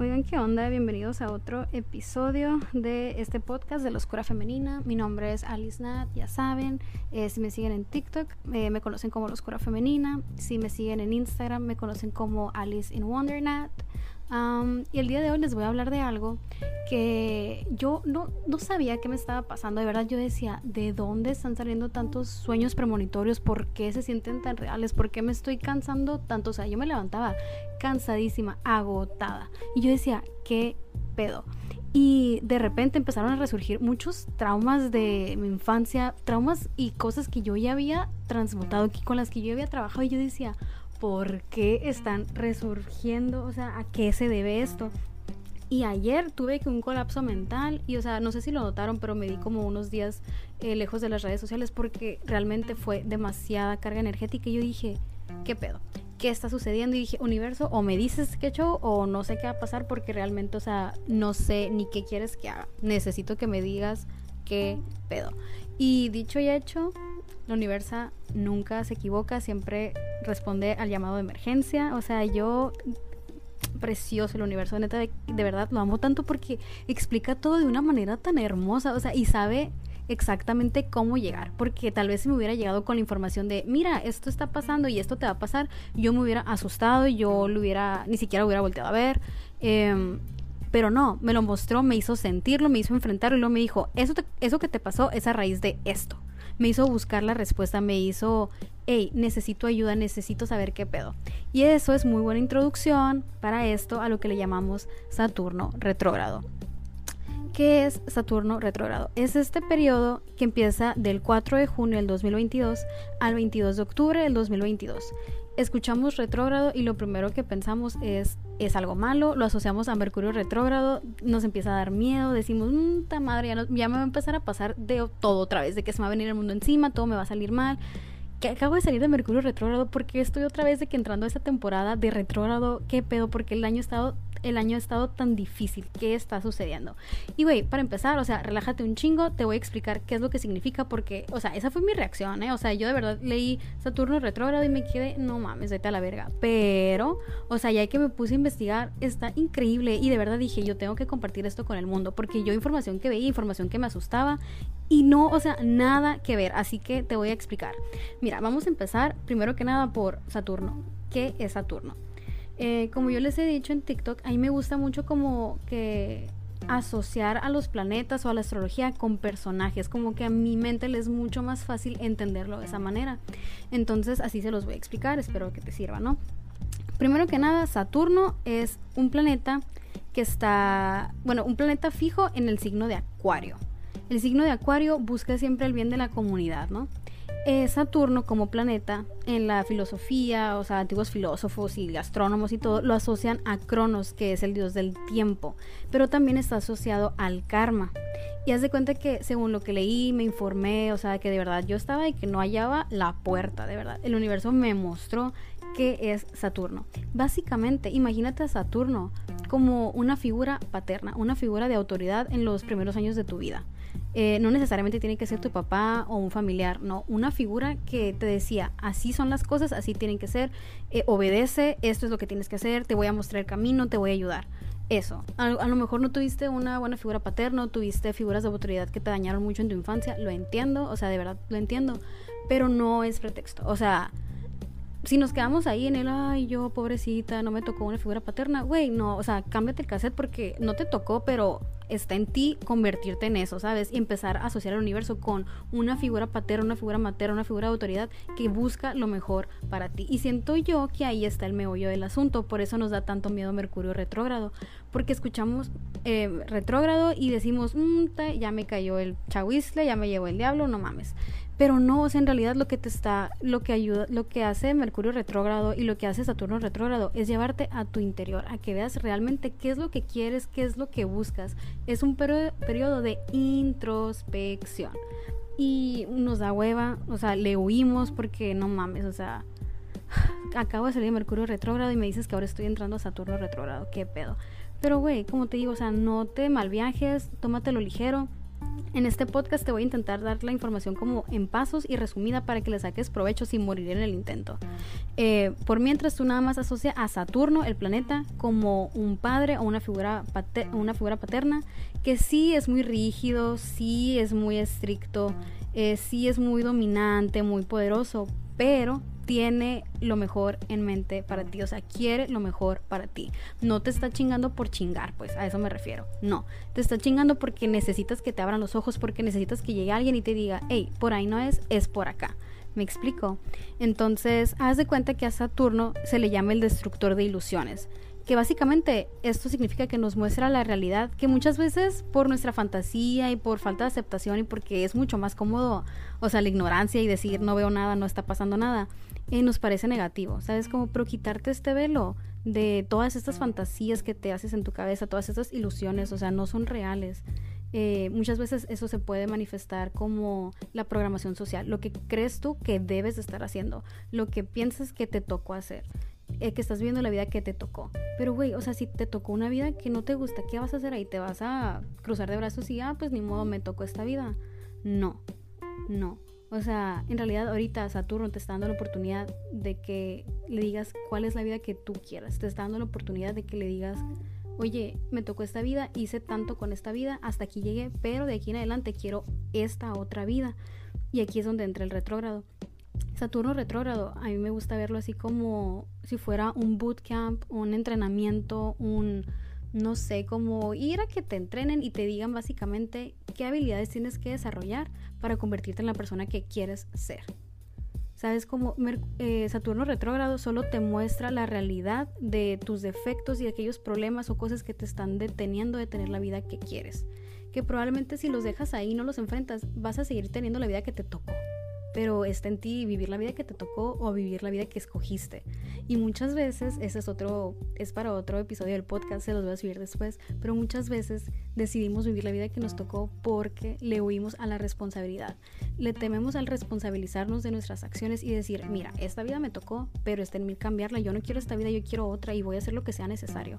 Oigan, ¿qué onda? Bienvenidos a otro episodio de este podcast de la Oscura Femenina. Mi nombre es Alice Nat, ya saben. Eh, si me siguen en TikTok, eh, me conocen como la Oscura Femenina. Si me siguen en Instagram, me conocen como Alice in Wonder y el día de hoy les voy a hablar de algo que yo no, no sabía qué me estaba pasando. De verdad yo decía, ¿de dónde están saliendo tantos sueños premonitorios? ¿Por qué se sienten tan reales? ¿Por qué me estoy cansando tanto? O sea, yo me levantaba cansadísima, agotada. Y yo decía, ¿qué pedo? Y de repente empezaron a resurgir muchos traumas de mi infancia, traumas y cosas que yo ya había transmutado, con las que yo había trabajado. Y yo decía, por qué están resurgiendo, o sea, a qué se debe esto. Y ayer tuve que un colapso mental y, o sea, no sé si lo notaron, pero me di como unos días eh, lejos de las redes sociales porque realmente fue demasiada carga energética y yo dije, ¿qué pedo? ¿Qué está sucediendo? Y dije, universo, o me dices qué hecho o no sé qué va a pasar porque realmente, o sea, no sé ni qué quieres que haga. Necesito que me digas qué pedo. Y dicho y hecho, la universa nunca se equivoca, siempre responde al llamado de emergencia. O sea, yo precioso el universo, neta, de, de, verdad lo amo tanto porque explica todo de una manera tan hermosa, o sea, y sabe exactamente cómo llegar, porque tal vez si me hubiera llegado con la información de, mira, esto está pasando y esto te va a pasar, yo me hubiera asustado y yo lo hubiera, ni siquiera hubiera volteado a ver. Eh, pero no, me lo mostró, me hizo sentirlo, me hizo enfrentarlo y luego me dijo, eso, eso que te pasó es a raíz de esto. Me hizo buscar la respuesta, me hizo, hey, necesito ayuda, necesito saber qué pedo. Y eso es muy buena introducción para esto a lo que le llamamos Saturno retrógrado. ¿Qué es Saturno retrógrado? Es este periodo que empieza del 4 de junio del 2022 al 22 de octubre del 2022 escuchamos retrógrado y lo primero que pensamos es es algo malo, lo asociamos a Mercurio retrógrado, nos empieza a dar miedo, decimos, mmm, madre, ya, ya, me va a empezar a pasar de todo otra vez, de que se me va a venir el mundo encima, todo me va a salir mal. Que acabo de salir de Mercurio retrógrado porque estoy otra vez de que entrando a esta temporada de retrógrado, qué pedo, porque el año ha estado el año ha estado tan difícil? ¿Qué está sucediendo? Y güey, para empezar, o sea, relájate un chingo, te voy a explicar qué es lo que significa porque, o sea, esa fue mi reacción, ¿eh? O sea, yo de verdad leí Saturno retrógrado y me quedé, no mames, vete a la verga. Pero, o sea, ya que me puse a investigar, está increíble y de verdad dije, yo tengo que compartir esto con el mundo porque yo información que veía, información que me asustaba y no, o sea, nada que ver. Así que te voy a explicar. Mira, vamos a empezar primero que nada por Saturno. ¿Qué es Saturno? Eh, como yo les he dicho en TikTok, a mí me gusta mucho como que asociar a los planetas o a la astrología con personajes, como que a mi mente le es mucho más fácil entenderlo de esa manera. Entonces así se los voy a explicar, espero que te sirva, ¿no? Primero que nada, Saturno es un planeta que está, bueno, un planeta fijo en el signo de Acuario. El signo de Acuario busca siempre el bien de la comunidad, ¿no? Eh, Saturno como planeta en la filosofía, o sea, antiguos filósofos y astrónomos y todo, lo asocian a Cronos, que es el dios del tiempo, pero también está asociado al karma. Y haz de cuenta que según lo que leí, me informé, o sea, que de verdad yo estaba y que no hallaba la puerta, de verdad. El universo me mostró que es Saturno. Básicamente, imagínate a Saturno como una figura paterna, una figura de autoridad en los primeros años de tu vida. Eh, no necesariamente tiene que ser tu papá o un familiar, no, una figura que te decía, así son las cosas, así tienen que ser, eh, obedece, esto es lo que tienes que hacer, te voy a mostrar el camino, te voy a ayudar. Eso, a, a, lo mejor no tuviste una buena figura paterna, tuviste figuras de autoridad que te dañaron mucho en tu infancia, lo entiendo, o sea, de verdad lo entiendo, pero no es pretexto, o sea, si nos quedamos ahí en el, ay, yo, pobrecita, no me tocó una figura paterna, güey, no, o sea, cámbiate el cassette porque no te tocó, pero está en ti convertirte en eso, ¿sabes? Y empezar a asociar el universo con una figura paterna, una figura materna, una figura de autoridad que busca lo mejor para ti. Y siento yo que ahí está el meollo del asunto, por eso nos da tanto miedo Mercurio retrógrado, porque escuchamos eh, retrógrado y decimos, mmm, ya me cayó el chahuizle, ya me llevó el diablo, no mames pero no, o sea, en realidad lo que te está, lo que ayuda, lo que hace Mercurio retrógrado y lo que hace Saturno retrógrado es llevarte a tu interior, a que veas realmente qué es lo que quieres, qué es lo que buscas. Es un periodo de introspección. Y nos da hueva, o sea, le huimos porque no mames, o sea, acabo de salir de Mercurio retrógrado y me dices que ahora estoy entrando a Saturno retrógrado, qué pedo. Pero güey, como te digo, o sea, no te malviajes, tómatelo ligero En este podcast te voy a intentar dar la información como en pasos y resumida para que le saques provecho sin morir en el intento. Eh, por mientras tú nada más asocia a Saturno, el planeta, como un padre o una figura, una figura paterna que sí es muy rígido, sí es muy estricto, eh, sí es muy dominante, muy poderoso, pero tiene lo mejor en mente para ti, o sea, quiere lo mejor para ti. No te está chingando por chingar, pues a eso me refiero. No, te está chingando porque necesitas que te abran los ojos, porque necesitas que llegue alguien y te diga, hey, por ahí no es, es por acá. ¿Me explico? Entonces, haz de cuenta que a Saturno se le llama el destructor de ilusiones que básicamente esto significa que nos muestra la realidad que muchas veces por nuestra fantasía y por falta de aceptación y porque es mucho más cómodo, o sea, la ignorancia y decir no veo nada, no está pasando nada, eh, nos parece negativo, ¿sabes? Como, pero quitarte este velo de todas estas fantasías que te haces en tu cabeza, todas estas ilusiones, o sea, no son reales. Eh, muchas veces eso se puede manifestar como la programación social, lo que crees tú que debes estar haciendo, lo que piensas que te tocó hacer. Eh, que estás viviendo la vida que te tocó. Pero, güey, o sea, si te tocó una vida que no te gusta, ¿qué vas a hacer ahí? ¿Te vas a cruzar de brazos y, ah, pues ni modo, me tocó esta vida? No, no. O sea, en realidad ahorita Saturno te está dando la oportunidad de que le digas cuál es la vida que tú quieras. Te está dando la oportunidad de que le digas, oye, me tocó esta vida, hice tanto con esta vida, hasta aquí llegué, pero de aquí en adelante quiero esta otra vida. Y aquí es donde entra el retrógrado. Saturno retrógrado, a mí me gusta verlo así como si fuera un bootcamp, un entrenamiento, un, no sé, como ir a que te entrenen y te digan básicamente qué habilidades tienes que desarrollar para convertirte en la persona que quieres ser. Sabes cómo eh, Saturno retrógrado solo te muestra la realidad de tus defectos y aquellos problemas o cosas que te están deteniendo de tener la vida que quieres. Que probablemente si los dejas ahí no los enfrentas, vas a seguir teniendo la vida que te tocó pero está en ti vivir la vida que te tocó o vivir la vida que escogiste. Y muchas veces, ese es otro, es para otro episodio del podcast, se los voy a subir después, pero muchas veces decidimos vivir la vida que nos tocó porque le huimos a la responsabilidad. Le tememos al responsabilizarnos de nuestras acciones y decir, mira, esta vida me tocó, pero está en mí cambiarla, yo no quiero esta vida, yo quiero otra y voy a hacer lo que sea necesario.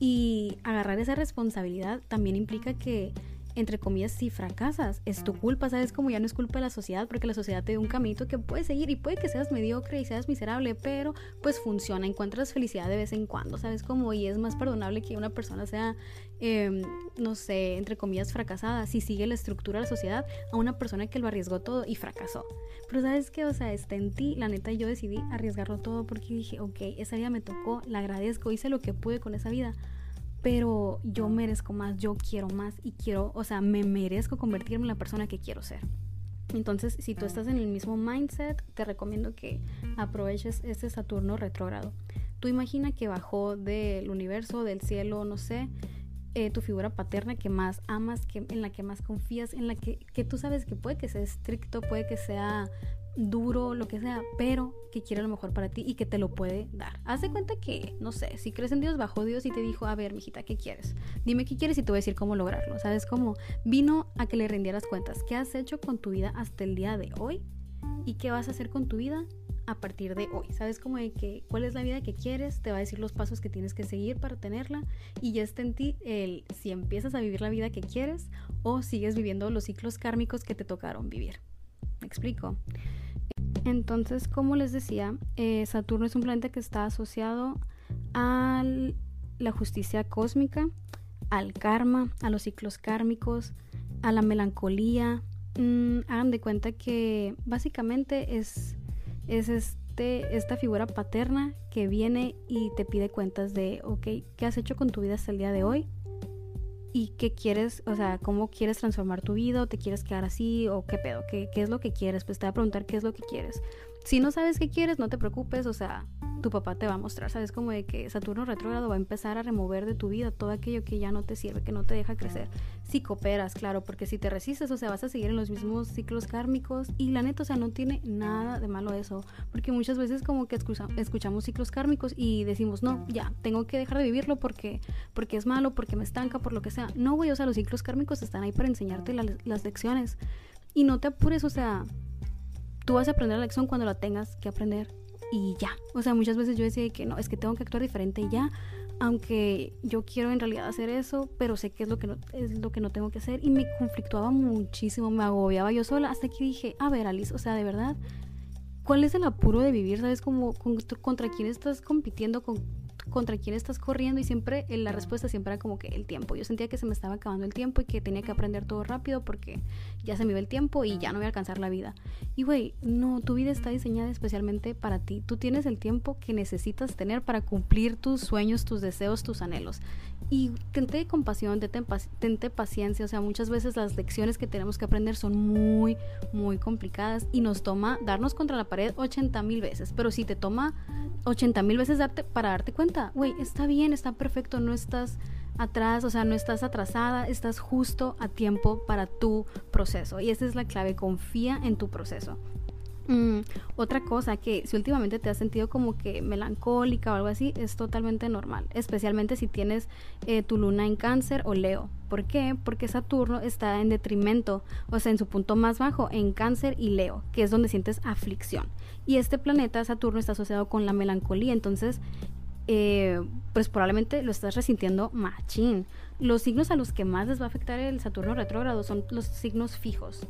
Y agarrar esa responsabilidad también implica que entre comillas, si fracasas, es tu culpa, ¿sabes? Como ya no es culpa de la sociedad, porque la sociedad te da un caminito que puedes seguir y puede que seas mediocre y seas miserable, pero pues funciona, encuentras felicidad de vez en cuando, ¿sabes? Como y es más perdonable que una persona sea, em, no sé, entre comillas, fracasada, si sigue la estructura de la sociedad, a una persona que lo arriesgó todo y fracasó. Pero ¿sabes qué? O sea, está en ti, la neta, yo decidí arriesgarlo todo porque dije, ok, esa vida me tocó, la agradezco, hice lo que pude con esa vida pero yo merezco más, yo quiero más y quiero, o sea, me merezco convertirme en la persona que quiero ser. Entonces, si tú estás en el mismo mindset, te recomiendo que aproveches este Saturno retrógrado. Tú imagina que bajó del universo, del cielo, no sé, eh, tu figura paterna que más amas, que, en la que más confías, en la que, que tú sabes que puede que sea estricto, puede que sea duro, lo que sea, pero que quiere lo mejor para ti y que te lo puede dar. Haz de cuenta que, no sé, si crees en Dios, bajó Dios y te dijo, a ver, mijita, ¿qué quieres? Dime qué quieres y te voy a decir cómo lograrlo. ¿Sabes cómo? Vino a que le rindieras cuentas. ¿Qué has hecho con tu vida hasta el día de hoy? ¿Y qué vas a hacer con tu vida a partir de hoy? ¿Sabes cómo de que cuál es la vida que quieres? Te va a decir los pasos que tienes que seguir para tenerla y ya está en ti el si empiezas a vivir la vida que quieres o sigues viviendo los ciclos kármicos que te tocaron vivir. ¿Me explico? Entonces, como les decía, eh, Saturno es un planeta que está asociado a la justicia cósmica, al karma, a los ciclos kármicos, a la melancolía. Mm, hagan de cuenta que básicamente es, es este, esta figura paterna que viene y te pide cuentas de, ok, ¿qué has hecho con tu vida hasta el día de hoy? Y qué quieres, o sea, cómo quieres transformar tu vida o te quieres quedar así o qué pedo, qué, qué es lo que quieres, pues te va a preguntar qué es lo que quieres. Si no sabes qué quieres, no te preocupes, o sea, tu papá te va a mostrar, ¿sabes? Como de que Saturno retrógrado va a empezar a remover de tu vida todo aquello que ya no te sirve, que no te deja crecer. Si cooperas, claro, porque si te resistes, o sea, vas a seguir en los mismos ciclos kármicos y la neta, o sea, no tiene nada de malo eso, porque muchas veces como que escuchamos ciclos kármicos y decimos, no, ya, tengo que dejar de vivirlo porque, porque es malo, porque me estanca, por lo que sea. No, güey, o sea, los ciclos kármicos están ahí para enseñarte las lecciones y no te apures, o sea, tú vas a aprender la lección cuando la tengas que aprender y ya. O sea, muchas veces yo decía que no, es que tengo que actuar diferente y ya. aunque yo quiero en realidad hacer eso, pero sé que es lo que no, es lo que no tengo que hacer y me conflictuaba muchísimo, me agobiaba yo sola hasta que dije, a ver Alice, o sea, de verdad, ¿cuál es el apuro de vivir? ¿Sabes? Como contra quién estás compitiendo, con contra quién estás corriendo y siempre eh, la respuesta siempre era como que el tiempo. Yo sentía que se me estaba acabando el tiempo y que tenía que aprender todo rápido porque ya se me iba el tiempo y ya no voy a alcanzar la vida. Y güey, no, tu vida está diseñada especialmente para ti. Tú tienes el tiempo que necesitas tener para cumplir tus sueños, tus deseos, tus anhelos. Y tente compasión, tente, paciencia. O sea, muchas veces las lecciones que tenemos que aprender son muy, muy complicadas y nos toma darnos contra la pared 80 mil veces. Pero si te toma 80 mil veces darte, para darte cuenta, güey, está bien, está perfecto, no estás atrás, o sea, no estás atrasada, estás justo a tiempo para tu proceso. Y esa es la clave, confía en tu proceso. Mm, otra cosa que si últimamente te has sentido como que melancólica o algo así, es totalmente normal, especialmente si tienes eh, tu luna en cáncer o leo. ¿Por qué? Porque Saturno está en detrimento, o sea, en su punto más bajo, en cáncer y leo, que es donde sientes aflicción. Y este planeta, Saturno, está asociado con la melancolía, entonces, eh, pues probablemente lo estás resintiendo machín. Los signos a los que más les va a afectar el Saturno retrógrado son los signos fijos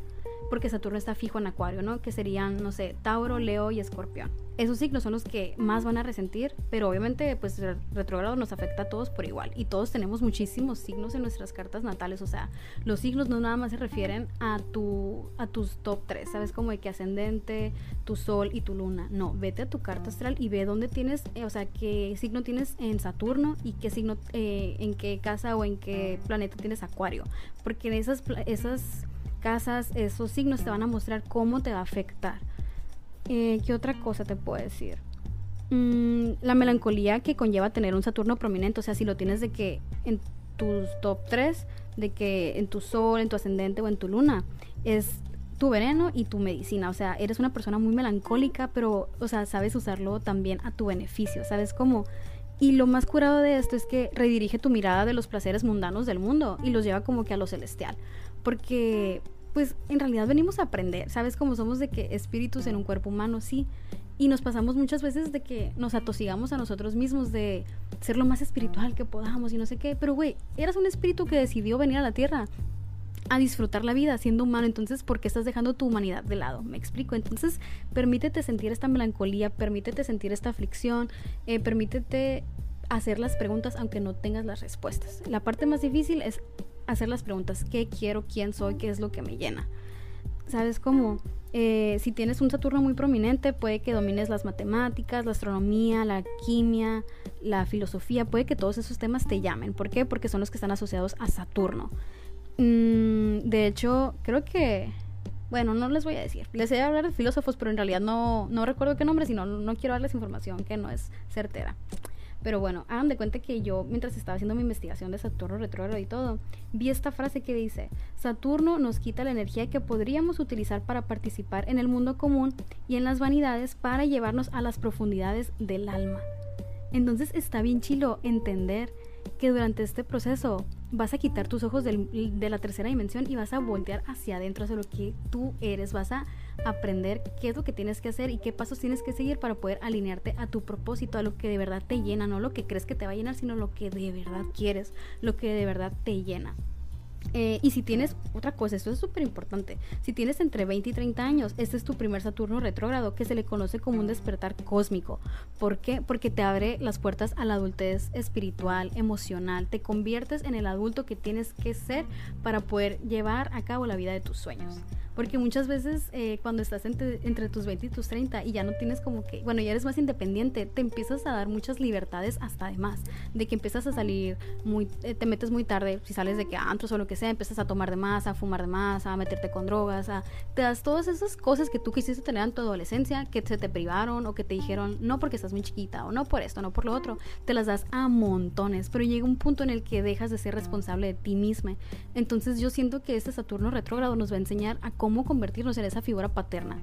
porque Saturno está fijo en Acuario, ¿no? Que serían, no sé, Tauro, Leo y Escorpión. Esos signos son los que más van a resentir, pero obviamente, pues el retrogrado nos afecta a todos por igual. Y todos tenemos muchísimos signos en nuestras cartas natales. O sea, los signos no nada más se refieren a, tu, a tus top 3, ¿sabes? Como de que ascendente, tu sol y tu luna. No, vete a tu carta astral y ve dónde tienes, eh, o sea, qué signo tienes en Saturno y qué signo, eh, en qué casa o en qué planeta tienes Acuario. Porque en esas, esas casas, esos signos te van a mostrar cómo te va a afectar. Eh, ¿Qué otra cosa te puedo decir? Mm, la melancolía que conlleva tener un Saturno prominente, o sea, si lo tienes de que en tus top 3, de que en tu sol, en tu ascendente o en tu luna, es tu veneno y tu medicina, o sea, eres una persona muy melancólica, pero, o sea, sabes usarlo también a tu beneficio, ¿sabes cómo? Y lo más curado de esto es que redirige tu mirada de los placeres mundanos del mundo y los lleva como que a lo celestial porque pues en realidad venimos a aprender, ¿sabes? Como somos de que espíritus en un cuerpo humano, sí. Y nos pasamos muchas veces de que nos atosigamos a nosotros mismos de ser lo más espiritual que podamos y no sé qué. Pero, güey, eras un espíritu que decidió venir a la tierra a disfrutar la vida siendo humano. Entonces, ¿por qué estás dejando tu humanidad de lado? Me explico. Entonces, permítete sentir esta melancolía, permítete sentir esta aflicción, eh, permítete hacer las preguntas aunque no tengas las respuestas. La parte más difícil es hacer las preguntas, ¿qué quiero? ¿Quién soy? ¿Qué es lo que me llena? ¿Sabes cómo? Eh, si tienes un Saturno muy prominente, puede que domines las matemáticas, la astronomía, la quimia, la filosofía, puede que todos esos temas te llamen. ¿Por qué? Porque son los que están asociados a Saturno. Mm, de hecho, creo que... Bueno, no les voy a decir. Les voy a hablar de filósofos, pero en realidad no, no recuerdo qué nombre, sino no quiero darles información que no es certera. Pero bueno, hagan de cuenta que yo, mientras estaba haciendo mi investigación de Saturno retrógrado y todo, vi esta frase que dice, Saturno nos quita la energía que podríamos utilizar para participar en el mundo común y en las vanidades para llevarnos a las profundidades del alma. Entonces está bien chilo entender que durante este proceso vas a quitar tus ojos de la tercera dimensión y vas a voltear hacia adentro, hacia lo que tú eres, vas a aprender qué es lo que tienes que hacer y qué pasos tienes que seguir para poder alinearte a tu propósito, a lo que de verdad te llena, no lo que crees que te va a llenar, sino lo que de verdad quieres, lo que de verdad te llena. Eh, y si tienes otra cosa, esto es súper importante, si tienes entre 20 y 30 años, este es tu primer Saturno retrógrado que se le conoce como un despertar cósmico. ¿Por qué? Porque te abre las puertas a la adultez espiritual, emocional, te conviertes en el adulto que tienes que ser para poder llevar a cabo la vida de tus sueños. Porque muchas veces eh, cuando estás entre, tus 20 y tus 30 y ya no tienes como que, bueno, ya eres más independiente, te empiezas a dar muchas libertades hasta además, de que empiezas a salir muy, eh, te metes muy tarde, si sales de que antros o lo que sea, empiezas a tomar de más, a fumar de más, a meterte con drogas, a, te das todas esas cosas que tú quisiste tener en tu adolescencia, que se te privaron o que te dijeron, no porque estás muy chiquita o no por esto, no por lo otro, te las das a montones, pero llega un punto en el que dejas de ser responsable de ti misma. Entonces yo siento que este Saturno retrógrado nos va a enseñar a cómo cómo convertirnos en esa figura paterna.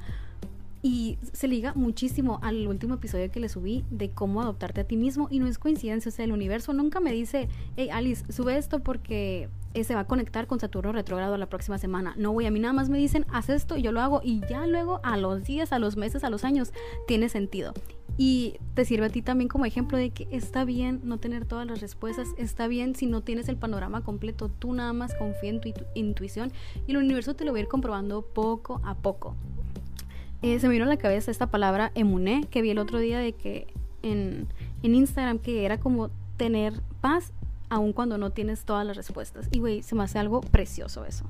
Y se liga muchísimo al último episodio que le subí de cómo adoptarte a ti mismo. Y no es coincidencia, o sea, el universo nunca me dice, hey Alice, sube esto porque eh, se va a conectar con Saturno retrógrado la próxima semana. No, voy a mí nada más me dicen, haz esto y yo lo hago. Y ya luego, a los días, a los meses, a los años, tiene sentido. Y te sirve a ti también como ejemplo de que está bien no tener todas las respuestas, está bien si no tienes el panorama completo, tú nada más confía en tu intuición y el universo te lo va a ir comprobando poco a poco. Eh, se me vino a la cabeza esta palabra emuné que vi el otro día de que en, en Instagram que era como tener paz aun cuando no tienes todas las respuestas. Y güey, se me hace algo precioso eso.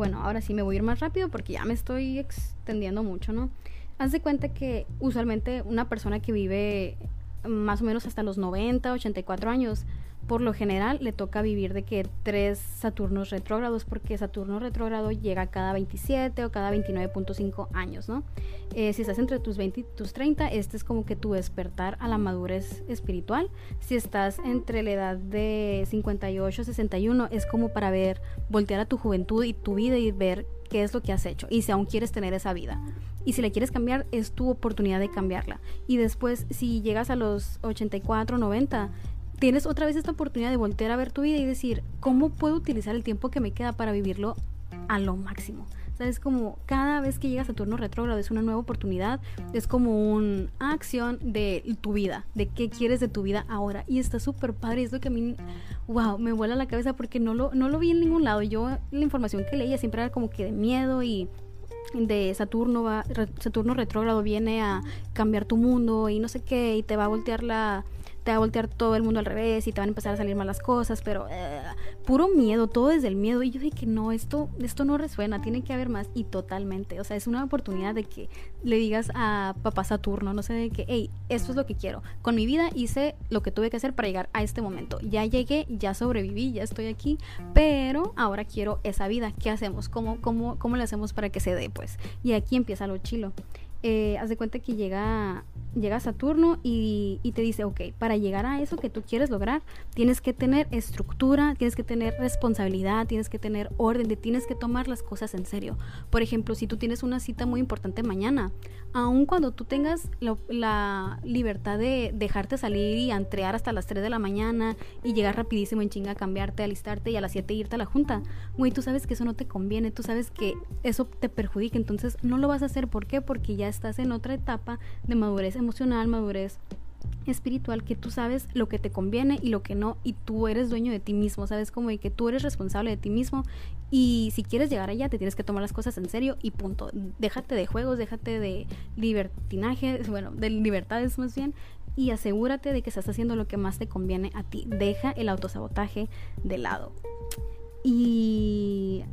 Bueno, ahora sí me voy a ir más rápido porque ya me estoy extendiendo mucho, ¿no? Haz de cuenta que usualmente una persona que vive más o menos hasta los 90, 84 años, por lo general le toca vivir de que tres Saturnos retrógrados, porque Saturno retrógrado llega cada 27 o cada 29.5 años, ¿no? Eh, si estás entre tus 20 y tus 30, este es como que tu despertar a la madurez espiritual. Si estás entre la edad de 58 61, es como para ver, voltear a tu juventud y tu vida y ver qué es lo que has hecho y si aún quieres tener esa vida. Y si la quieres cambiar, es tu oportunidad de cambiarla. Y después, si llegas a los 84, 90, tienes otra vez esta oportunidad de voltear a ver tu vida y decir, ¿cómo puedo utilizar el tiempo que me queda para vivirlo a lo máximo? es como cada vez que llegas a turno retrógrado es una nueva oportunidad, es como una acción de tu vida, de qué quieres de tu vida ahora. Y está súper padre, es lo que a mí, wow, me vuela la cabeza porque no lo, no lo vi en ningún lado. Yo la información que leía siempre era como que de miedo y de Saturno va, Saturno retrógrado viene a cambiar tu mundo y no sé qué y te va a voltear la te va a voltear todo el mundo al revés y te van a empezar a salir malas cosas, pero eh, puro miedo, todo desde el miedo. Y yo dije que no, esto, esto no resuena, tiene que haber más. Y totalmente, o sea, es una oportunidad de que le digas a papá Saturno, no sé, de que, hey, esto es lo que quiero. Con mi vida hice lo que tuve que hacer para llegar a este momento. Ya llegué, ya sobreviví, ya estoy aquí, pero ahora quiero esa vida. ¿Qué hacemos? ¿Cómo, cómo, cómo le hacemos para que se dé? Pues, y aquí empieza lo chilo. Eh, haz de cuenta que llega llega Saturno y, y, te dice, ok, para llegar a eso que tú quieres lograr, tienes que tener estructura, tienes que tener responsabilidad, tienes que tener orden, tienes que tomar las cosas en serio. Por ejemplo, si tú tienes una cita muy importante mañana, aun cuando tú tengas la libertad de dejarte salir y entrear hasta las 3 de la mañana y llegar rapidísimo en chinga a cambiarte, alistarte y a las 7 irte a la junta, güey, tú sabes que eso no te conviene, tú sabes que eso te perjudica, entonces no lo vas a hacer. ¿Por qué? Porque ya estás en otra etapa de madurez emocional, madurez espiritual que tú sabes lo que te conviene y lo que no y tú eres dueño de ti mismo, sabes como de que tú eres responsable de ti mismo y si quieres llegar allá te tienes que tomar las cosas en serio y punto. Déjate de juegos, déjate de libertinaje, bueno, de libertades más bien y asegúrate de que estás haciendo lo que más te conviene a ti. Deja el autosabotaje de lado. Y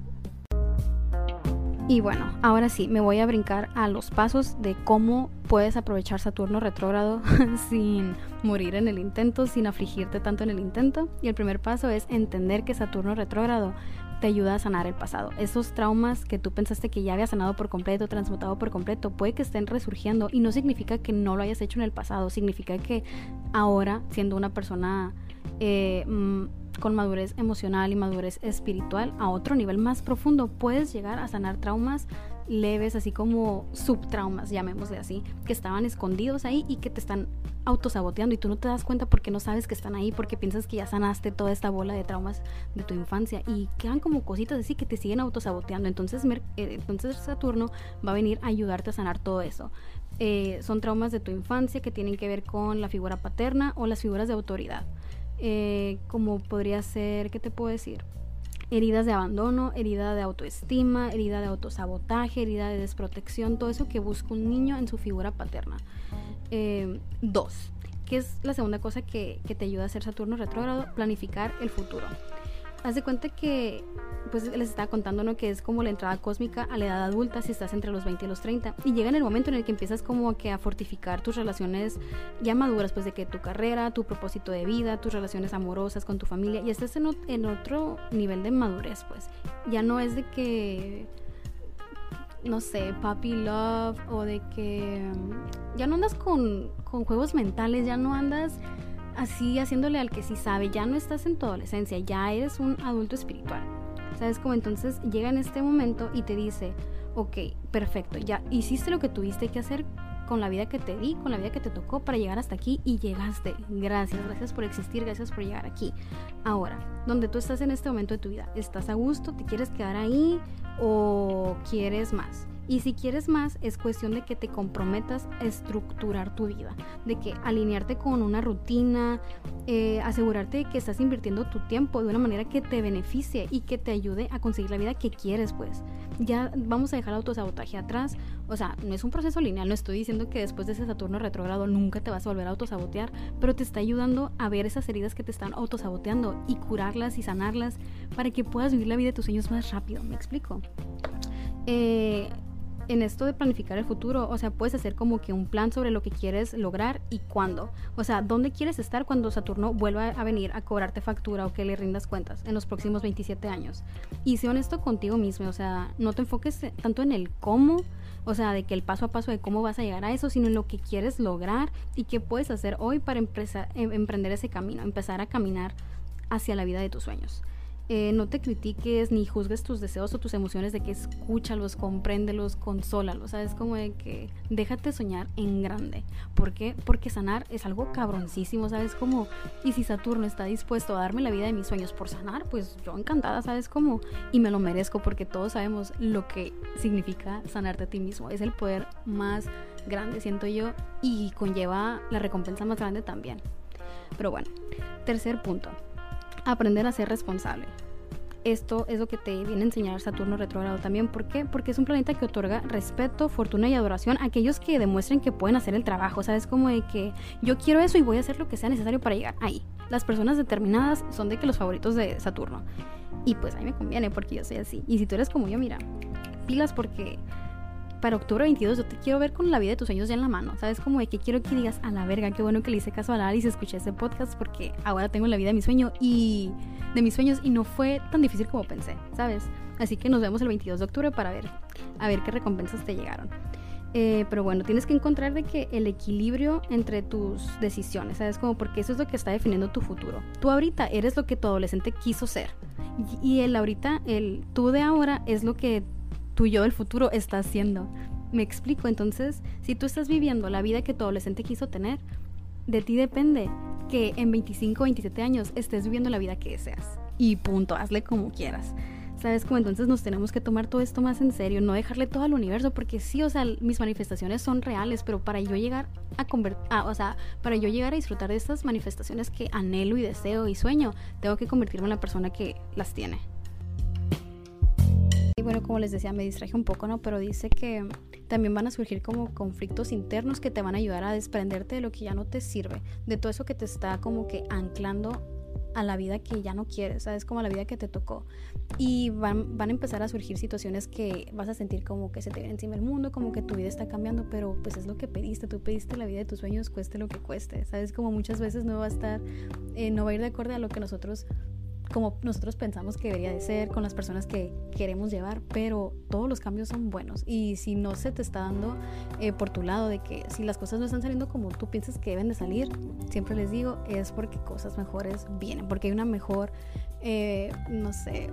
y bueno, ahora sí, me voy a brincar a los pasos de cómo puedes aprovechar Saturno retrógrado sin morir en el intento, sin afligirte tanto en el intento. Y el primer paso es entender que Saturno retrógrado te ayuda a sanar el pasado. Esos traumas que tú pensaste que ya había sanado por completo, transmutado por completo, puede que estén resurgiendo y no significa que no lo hayas hecho en el pasado, significa que ahora, siendo una persona... Eh, mm, con madurez emocional y madurez espiritual a otro nivel más profundo, puedes llegar a sanar traumas leves, así como subtraumas, llamémosle así, que estaban escondidos ahí y que te están autosaboteando y tú no te das cuenta porque no sabes que están ahí, porque piensas que ya sanaste toda esta bola de traumas de tu infancia y quedan como cositas así que te siguen autosaboteando. Entonces, eh, entonces Saturno va a venir a ayudarte a sanar todo eso. Eh, son traumas de tu infancia que tienen que ver con la figura paterna o las figuras de autoridad. Eh, como podría ser, ¿qué te puedo decir? Heridas de abandono, herida de autoestima, herida de autosabotaje, herida de desprotección, todo eso que busca un niño en su figura paterna. Eh, dos, ¿qué es la segunda cosa que, que te ayuda a hacer Saturno retrógrado? Planificar el futuro haz de cuenta que, pues les estaba contando, ¿no? Que es como la entrada cósmica a la edad adulta si estás entre los 20 y los 30. Y llega en el momento en el que empiezas como que a fortificar tus relaciones ya maduras, pues de que tu carrera, tu propósito de vida, tus relaciones amorosas con tu familia, y estás en, otro nivel de madurez, pues. Ya no es de que no sé, papi love o de que ya no andas con, con juegos mentales, ya no andas así haciéndole al que sí sabe, ya no estás en tu adolescencia, ya eres un adulto espiritual. ¿Sabes cómo? Entonces llega en este momento y te dice, ok, perfecto, ya hiciste lo que tuviste que hacer con la vida que te di, con la vida que te tocó para llegar hasta aquí y llegaste. Gracias, gracias por existir, gracias por llegar aquí. Ahora, donde tú estás en este momento de tu vida, ¿estás a gusto? ¿Te quieres quedar ahí o quieres más? Y si quieres más, es cuestión de que te comprometas a estructurar tu vida, de que alinearte con una rutina, eh, asegurarte de que estás invirtiendo tu tiempo de una manera que te beneficie y que te ayude a conseguir la vida que quieres, pues. Ya vamos a dejar el autosabotaje atrás. O sea, no es un proceso lineal, no estoy diciendo que después de ese Saturno retrogrado nunca te vas a volver a autosabotear, pero te está ayudando a ver esas heridas que te están autosaboteando y curarlas y sanarlas para que puedas vivir la vida de tus sueños más rápido. ¿Me explico? Eh, en esto de planificar el futuro, o sea, puedes hacer como que un plan sobre lo que quieres lograr y cuándo. O sea, dónde quieres estar cuando Saturno vuelva a venir a cobrarte factura o que le rindas cuentas en los próximos 27 años. Y sé honesto contigo mismo, o sea, no te enfoques tanto en el cómo, o sea, de que el paso a paso de cómo vas a llegar a eso, sino en lo que quieres lograr y qué puedes hacer hoy para empezar, em, emprender ese camino, empezar a caminar hacia la vida de tus sueños. Eh, no te critiques ni juzgues tus deseos o tus emociones de que escúchalos, compréndelos, consólalos, ¿sabes? Como de que déjate soñar en grande. ¿Por qué? Porque sanar es algo cabroncísimo, ¿sabes? Como, y si Saturno está dispuesto a darme la vida de mis sueños por sanar, pues yo encantada, ¿sabes? Como, y me lo merezco porque todos sabemos lo que significa sanarte a ti mismo. Es el poder más grande, siento yo, y conlleva la recompensa más grande también. Pero bueno, tercer punto aprender a ser responsable. Esto es lo que te viene a enseñar Saturno retrógrado también. ¿Por qué? Porque es un planeta que otorga respeto, fortuna y adoración a aquellos que demuestren que pueden hacer el trabajo. ¿Sabes? Como de que yo quiero eso y voy a hacer lo que sea necesario para llegar ahí. Las personas determinadas son de que los favoritos de Saturno. Y pues a mí me conviene porque yo soy así. Y si tú eres como yo, mira, pilas porque para octubre 22 yo te quiero ver con la vida de tus sueños ya en la mano. ¿Sabes? Como de que quiero que digas, a la verga, qué bueno que le hice caso a la Alice escuché ese podcast porque ahora tengo la vida de mi sueño y de mis sueños y no fue tan difícil como pensé, ¿sabes? Así que nos vemos el 22 de octubre para ver, a ver qué recompensas te llegaron. Eh, pero bueno, tienes que encontrar de que el equilibrio entre tus decisiones, ¿sabes? Como porque eso es lo que está definiendo tu futuro. Tú ahorita eres lo que tu adolescente quiso ser. Y el ahorita, el tú de ahora es lo que tu yo del futuro está haciendo. Me explico, entonces, si tú estás viviendo la vida que tu adolescente quiso tener, de ti depende que en 25 o 27 años estés viviendo la vida que deseas. Y punto, hazle como quieras. ¿Sabes? Como entonces nos tenemos que tomar todo esto más en serio, no dejarle todo al universo, porque sí, o sea, mis manifestaciones son reales, pero para yo llegar a convertir, o sea, para yo llegar a disfrutar de estas manifestaciones que anhelo y deseo y sueño, tengo que convertirme en la persona que las tiene. Bueno, como les decía, me distraje un poco, ¿no? Pero dice que también van a surgir como conflictos internos que te van a ayudar a desprenderte de lo que ya no te sirve, de todo eso que te está como que anclando a la vida que ya no quieres, ¿sabes? Como a la vida que te tocó. Y van, van a empezar a surgir situaciones que vas a sentir como que se te viene encima el mundo, como que tu vida está cambiando, pero pues es lo que pediste, tú pediste la vida de tus sueños, cueste lo que cueste, ¿sabes? Como muchas veces no va a estar, eh, no va a ir de acuerdo a lo que nosotros como nosotros pensamos que debería de ser, con las personas que queremos llevar, pero todos los cambios son buenos. Y si no se te está dando eh, por tu lado de que si las cosas no están saliendo como tú piensas que deben de salir, siempre les digo, es porque cosas mejores vienen, porque hay una mejor, eh, no sé,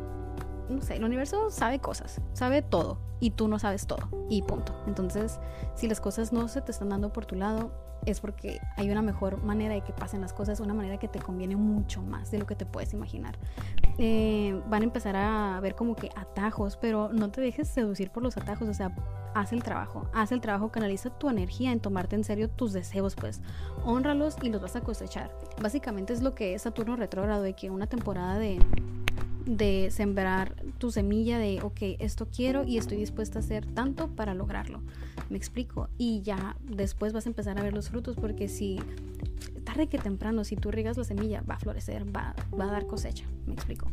no sé, el universo sabe cosas, sabe todo y tú no sabes todo y punto. Entonces, si las cosas no se te están dando por tu lado, es porque hay una mejor manera de que pasen las cosas, una manera que te conviene mucho más de lo que te puedes imaginar. Eh, van a empezar a ver como que atajos, pero no te dejes seducir por los atajos, o sea, haz el trabajo, haz el trabajo, canaliza tu energía en tomarte en serio tus deseos, pues, honralos y los vas a cosechar. Básicamente es lo que es Saturno retrógrado, de que una temporada de de sembrar tu semilla de, ok, esto quiero y estoy dispuesta a hacer tanto para lograrlo. Me explico. Y ya después vas a empezar a ver los frutos porque si tarde que temprano, si tú riegas la semilla, va a florecer, va, va a dar cosecha. Me explico.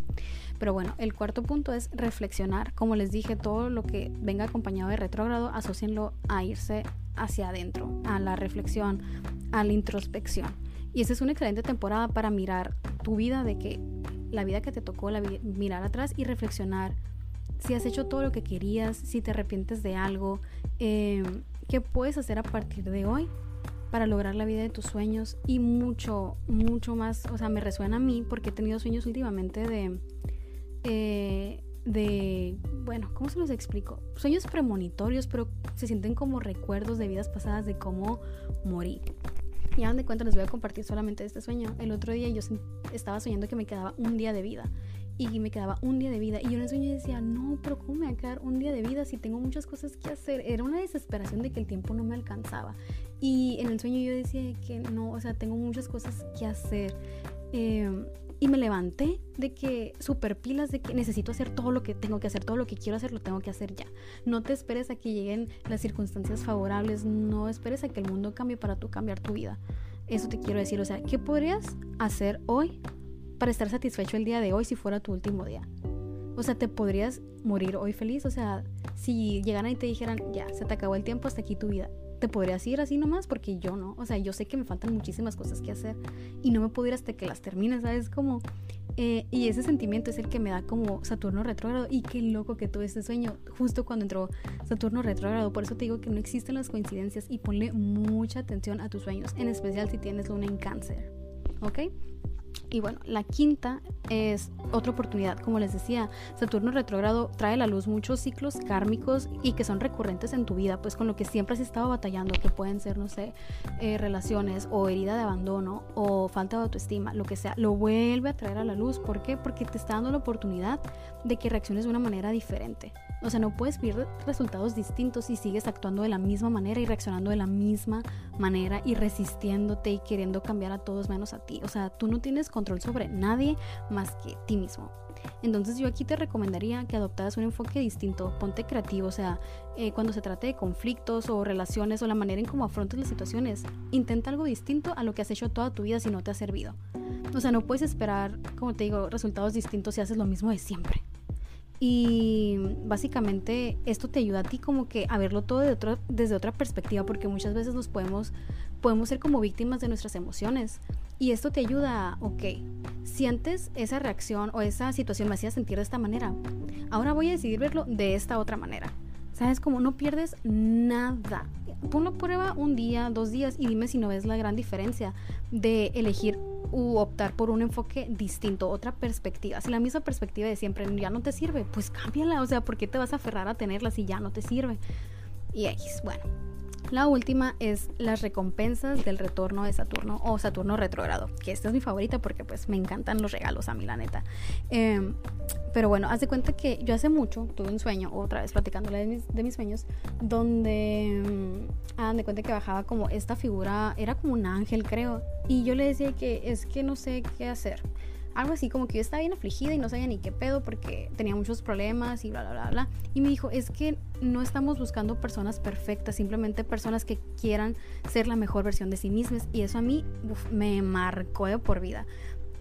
Pero bueno, el cuarto punto es reflexionar. Como les dije, todo lo que venga acompañado de retrógrado, asocienlo a irse hacia adentro, a la reflexión, a la introspección. Y esa es una excelente temporada para mirar tu vida de que la vida que te tocó, la mirar atrás y reflexionar si has hecho todo lo que querías, si te arrepientes de algo, em, qué puedes hacer a partir de hoy para lograr la vida de tus sueños y mucho, mucho más, o sea, me resuena a mí porque he tenido sueños últimamente de, eh, de, bueno, ¿cómo se los explico? Sueños premonitorios, pero se sienten como recuerdos de vidas pasadas de cómo morí. Y de cuenta les voy a compartir solamente este sueño. El otro día yo estaba soñando que me quedaba un día de vida y me quedaba un día de vida. Y yo en el sueño decía, no, pero ¿cómo me va a quedar un día de vida si tengo muchas cosas que hacer? Era una desesperación de que el tiempo no me alcanzaba. Y en el sueño yo decía que no, o sea, tengo muchas cosas que hacer. Em, y me levanté de que super pilas de que necesito hacer todo lo que tengo que hacer, todo lo que quiero hacer lo tengo que hacer ya. No te esperes a que lleguen las circunstancias favorables, no esperes a que el mundo cambie para tú cambiar tu vida. Eso te quiero decir, o sea, ¿qué podrías hacer hoy para estar satisfecho el día de hoy si fuera tu último día? O sea, te podrías morir hoy feliz, o sea, si llegaran y te dijeran, ya, se te acabó el tiempo, hasta aquí tu vida te podrías ir así nomás porque yo no. O sea, yo sé que me faltan muchísimas cosas que hacer y no me puedo ir hasta que las termine, ¿sabes? Como... Eh, y ese sentimiento es el que me da como Saturno retrógrado y qué loco que tuve este sueño justo cuando entró Saturno retrógrado. Por eso te digo que no existen las coincidencias y ponle mucha atención a tus sueños, en especial si tienes luna en cáncer. ¿Ok? Y bueno, la quinta es otra oportunidad. Como les decía, Saturno retrógrado trae a la luz muchos ciclos kármicos y que son recurrentes en tu vida, pues con lo que siempre has estado batallando, que pueden ser, no sé, eh, relaciones o herida de abandono o falta de autoestima, lo que sea, lo vuelve a traer a la luz. ¿Por qué? Porque te está dando la oportunidad de que reacciones de una manera diferente. O sea, no puedes ver resultados distintos si sigues actuando de la misma manera y reaccionando de la misma manera y resistiéndote y queriendo cambiar a todos menos a ti. O sea, tú no tienes control sobre nadie más que ti mismo. Entonces yo aquí te recomendaría que adoptaras un enfoque distinto, ponte creativo, o sea, eh, cuando se trate de conflictos o relaciones o la manera en cómo afrontas las situaciones, intenta algo distinto a lo que has hecho toda tu vida si no te ha servido. O sea, no puedes esperar, como te digo, resultados distintos si haces lo mismo de siempre. Y básicamente esto te ayuda a ti como que a verlo todo desde otra perspectiva, porque muchas veces nos podemos, podemos ser como víctimas de nuestras emociones. Y esto te ayuda ok, si antes esa reacción o esa situación me hacía sentir de esta manera, ahora voy a decidir verlo de esta otra manera. ¿Sabes? Como no pierdes nada. Ponlo prueba un día, dos días y dime si no ves la gran diferencia de elegir u optar por un enfoque distinto, otra perspectiva. Si la misma perspectiva de siempre ya no te sirve, pues cámbiala. O sea, ¿por qué te vas a aferrar a tenerla si ya no te sirve? Y X, bueno. La última es las recompensas del retorno de Saturno o Saturno retrógrado, que esta es mi favorita porque pues me encantan los regalos a mí, la neta. Em, pero bueno, haz de cuenta que yo hace mucho tuve un sueño, otra vez platicándole de mis, de mis sueños, donde hagan de cuenta que bajaba como esta figura, era como un ángel creo, y yo le decía que es que no sé qué hacer algo así como que yo estaba bien afligida y no sabía ni qué pedo porque tenía muchos problemas y bla, bla, bla, bla. Y me dijo, es que no estamos buscando personas perfectas, simplemente personas que quieran ser la mejor versión de sí mismas. Y eso a mí me marcó por vida.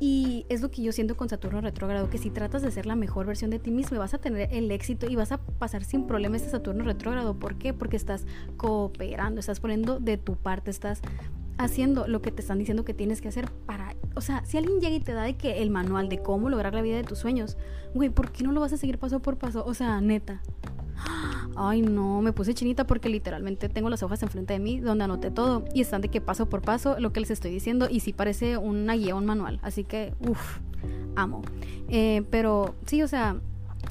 Y es lo que yo siento con Saturno retrógrado, que si tratas de ser la mejor versión de ti mismo, vas a tener el éxito y vas a pasar sin problema este Saturno retrógrado. ¿Por qué? Porque estás cooperando, estás poniendo de tu parte, estás haciendo lo que te están diciendo que tienes que hacer para, o sea, si alguien llega y te da de que el manual de cómo lograr la vida de tus sueños, güey, ¿por qué no lo vas a seguir paso por paso? O sea, neta. Ay, no, me puse chinita porque literalmente tengo las hojas enfrente de mí donde anoté todo y están de que paso por paso lo que les estoy diciendo y sí parece una guía, un manual. Así que, uff, amo. Eh, pero sí, o sea,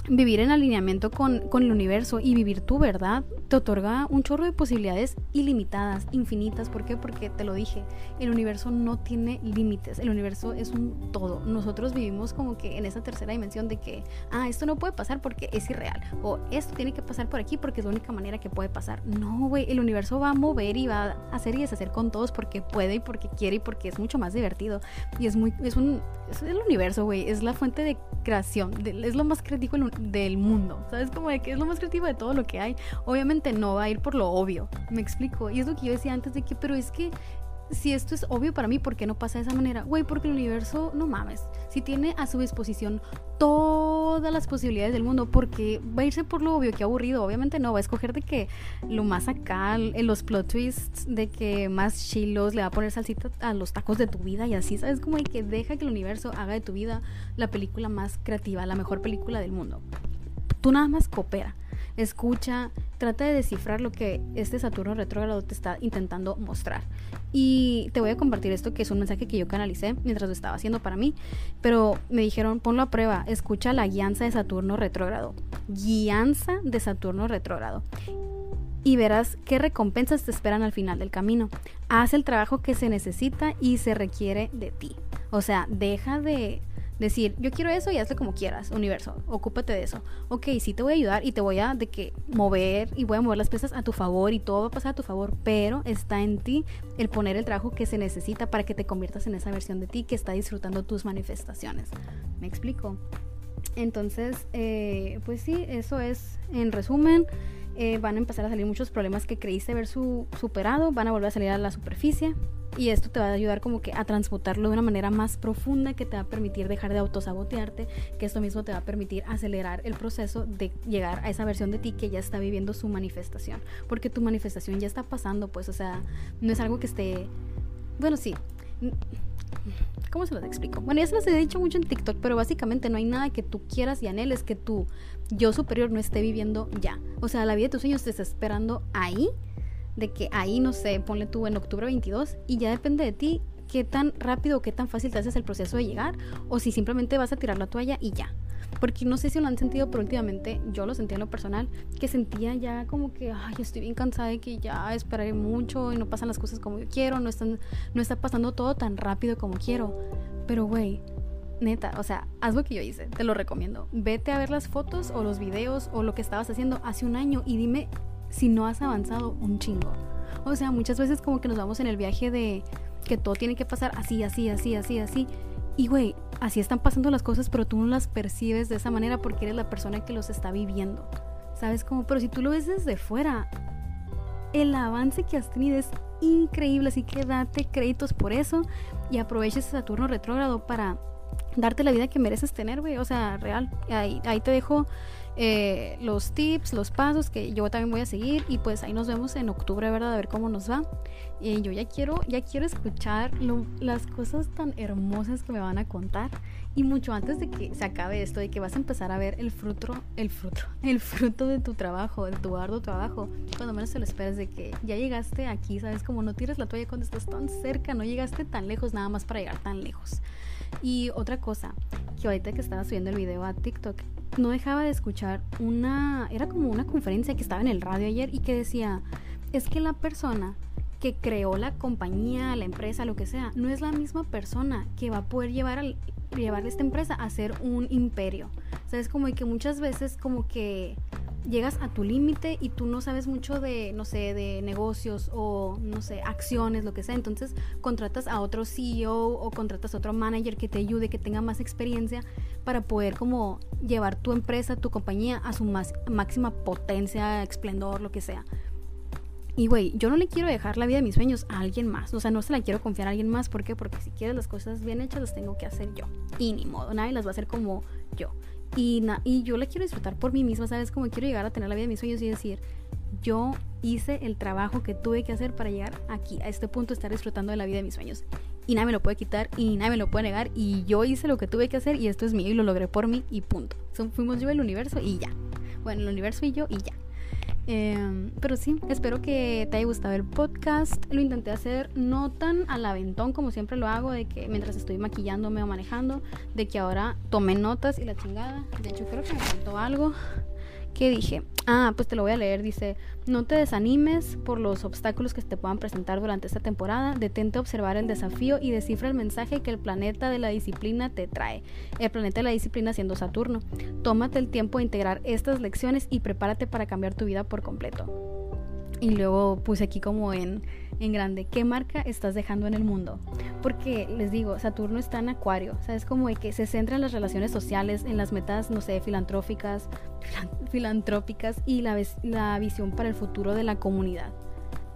vivir en alineamiento con, con, el universo y vivir tu verdad te otorga un chorro de posibilidades ilimitadas, infinitas. ¿Por qué? Porque te lo dije, el universo no tiene límites, el universo es un todo. Nosotros vivimos como que en esa tercera dimensión de que, ah, esto no puede pasar porque es irreal, o esto tiene que pasar por aquí porque es la única manera que puede pasar. No, güey, el universo va a mover y va a hacer y deshacer con todos porque puede y porque quiere y porque es mucho más divertido. Y es muy, es un, es el universo, güey, es la fuente de creación, es lo más creativo del mundo, ¿sabes? Como de que es lo más creativo de todo lo que hay. Obviamente no va a ir por lo obvio, me explico. Y es lo que yo decía antes de que, pero es que si esto es obvio para mí, ¿por qué no pasa de esa manera? Güey, porque el universo, no mames, si tiene a su disposición todas las posibilidades del mundo, porque va a irse por lo obvio, que aburrido, obviamente no, va a escoger de que lo más acá, en los plot twists, de que más chilos, le va a poner salsita a los tacos de tu vida y así, ¿sabes? Como que deja que el universo haga de tu vida la película más creativa, la mejor película del mundo. Tú nada más coopera escucha, trata de descifrar lo que este Saturno retrógrado te está intentando mostrar. Y te voy a compartir esto que es un mensaje que yo canalicé mientras lo estaba haciendo para mí, pero me dijeron, ponlo a prueba, escucha la guianza de Saturno retrógrado. Guianza de Saturno retrógrado. Y verás qué recompensas te esperan al final del camino. Haz el trabajo que se necesita y se requiere de ti. O sea, deja de Decir, yo quiero eso y hazlo como quieras, universo, ocúpate de eso. Ok, sí te voy a ayudar y te voy a de que mover y voy a mover las piezas a tu favor y todo va a pasar a tu favor, pero está en ti el poner el trabajo que se necesita para que te conviertas en esa versión de ti que está disfrutando tus manifestaciones. ¿Me explico? Entonces, eh, pues sí, eso es en resumen. Eh, van a empezar a salir muchos problemas que creíste haber superado, van a volver a salir a la superficie y esto te va a ayudar como que a transmutarlo de una manera más profunda que te va a permitir dejar de autosabotearte, que esto mismo te va a permitir acelerar el proceso de llegar a esa versión de ti que ya está viviendo su manifestación, porque tu manifestación ya está pasando, pues, o sea, no es algo que esté, bueno, sí, ¿Cómo se los explico? Bueno, ya se los he dicho mucho en TikTok, pero básicamente no hay nada que tú quieras y anheles que tu yo superior no esté viviendo ya. O sea, la vida de tus sueños te está esperando ahí, de que ahí, no sé, ponle tú en octubre 22 y ya depende de ti qué tan rápido o qué tan fácil te haces el proceso de llegar o si simplemente vas a tirar la toalla y ya. Porque no sé si lo han sentido, pero últimamente yo lo sentía en lo personal, que sentía ya como que, ay, estoy bien cansada de que ya esperaré mucho y no pasan las cosas como yo quiero, no, están, no está pasando todo tan rápido como quiero. Pero, güey, neta, o sea, haz lo que yo hice, te lo recomiendo. Vete a ver las fotos o los videos o lo que estabas haciendo hace un año y dime si no has avanzado un chingo. O sea, muchas veces como que nos vamos en el viaje de que todo tiene que pasar así, así, así, así, así. Y güey, así están pasando las cosas, pero tú no las percibes de esa manera porque eres la persona que los está viviendo. ¿Sabes cómo? Pero si tú lo ves desde fuera, el avance que has tenido es increíble, así que date créditos por eso y aprovecha ese Saturno retrógrado para darte la vida que mereces tener, güey. O sea, real. Ahí, ahí te dejo eh, los tips, los pasos que yo también voy a seguir y pues ahí nos vemos en octubre, ¿verdad? A ver cómo nos va. Y yo ya quiero, ya quiero escuchar las cosas tan hermosas que me van a contar y mucho antes de que se acabe esto, de que vas a empezar a ver el fruto, el fruto, el fruto de tu trabajo, de tu arduo trabajo, cuando menos te lo esperas de que ya llegaste aquí, ¿sabes? Como no tires la toalla cuando estás tan cerca, no llegaste tan lejos nada más para llegar tan lejos. Y otra cosa, que ahorita que estaba subiendo el video a TikTok, no dejaba de escuchar una, era como una conferencia que estaba en el radio ayer y que decía, es que la persona que creó la compañía, la empresa, lo que sea, no es la misma persona que va a poder llevar al, llevarle esta empresa a ser un imperio. O sea, es como que muchas veces como que llegas a tu límite y tú no sabes mucho de, no sé, de negocios o, no sé, acciones, lo que sea. Entonces contratas a otro CEO o contratas a otro manager que te ayude, que tenga más experiencia para poder como llevar tu empresa, tu compañía a su más, máxima potencia, esplendor, lo que sea. Y güey, yo no le quiero dejar la vida de mis sueños a alguien más. O sea, no se la quiero confiar a alguien más. ¿Por qué? Porque si quieres las cosas bien hechas, las tengo que hacer yo. Y ni modo, nadie las va a hacer como yo. Y, y yo la quiero disfrutar por mí misma, ¿sabes? Como quiero llegar a tener la vida de mis sueños y decir, yo hice el trabajo que tuve que hacer para llegar aquí, a este punto, estar disfrutando de la vida de mis sueños. Y nadie me lo puede quitar y nadie me lo puede negar. Y yo hice lo que tuve que hacer y esto es mío y lo logré por mí y punto. fuimos yo el universo y ya. Bueno, el universo y yo y ya. Em, pero sí, espero que te haya gustado el podcast. Lo intenté hacer no tan al aventón como siempre lo hago, de que mientras estoy maquillándome o manejando, de que ahora tomé notas y la chingada. De hecho, creo que me faltó algo que dije, ah, pues te lo voy a leer, dice, no te desanimes por los obstáculos que te puedan presentar durante esta temporada, detente a observar el desafío y descifra el mensaje que el planeta de la disciplina te trae, el planeta de la disciplina siendo Saturno. Tómate el tiempo de integrar estas lecciones y prepárate para cambiar tu vida por completo. Y luego puse aquí como en, en grande, ¿qué marca estás dejando en el mundo? Porque les digo, Saturno está en Acuario, ¿sabes? Como de que se centra en las relaciones sociales, en las metas, no sé, filantróficas, filantrópicas y la, la visión para el futuro de la comunidad.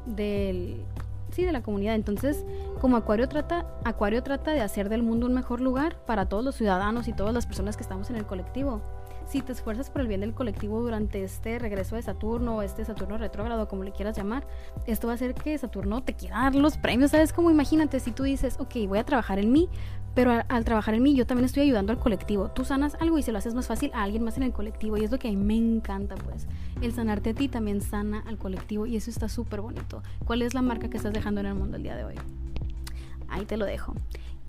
Del, sí, de la comunidad. Entonces, como Acuario trata, Acuario trata de hacer del mundo un mejor lugar para todos los ciudadanos y todas las personas que estamos en el colectivo si te esfuerzas por el bien del colectivo durante este regreso de Saturno este Saturno retrógrado, como le quieras llamar, esto va a hacer que Saturno te quiera dar los premios, ¿sabes? Como imagínate si tú dices, ok, voy a trabajar en mí, pero al, trabajar en mí yo también estoy ayudando al colectivo. Tú sanas algo y se lo haces más fácil a alguien más en el colectivo y es lo que a mí me encanta, pues. El sanarte a ti también sana al colectivo y eso está súper bonito. ¿Cuál es la marca que estás dejando en el mundo el día de hoy? Ahí te lo dejo.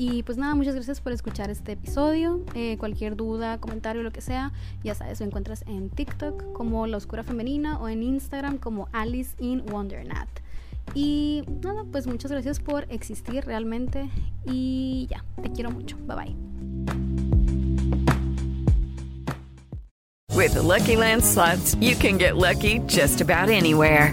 Y pues nada, muchas gracias por escuchar este episodio. Eh, cualquier duda, comentario, lo que sea, ya sabes, lo encuentras en TikTok como La Oscura Femenina o en Instagram como Alice in Wondernat. Y nada, pues muchas gracias por existir realmente. Y ya, te quiero mucho. Bye bye. With the Lucky Land slots, you can get lucky just about anywhere.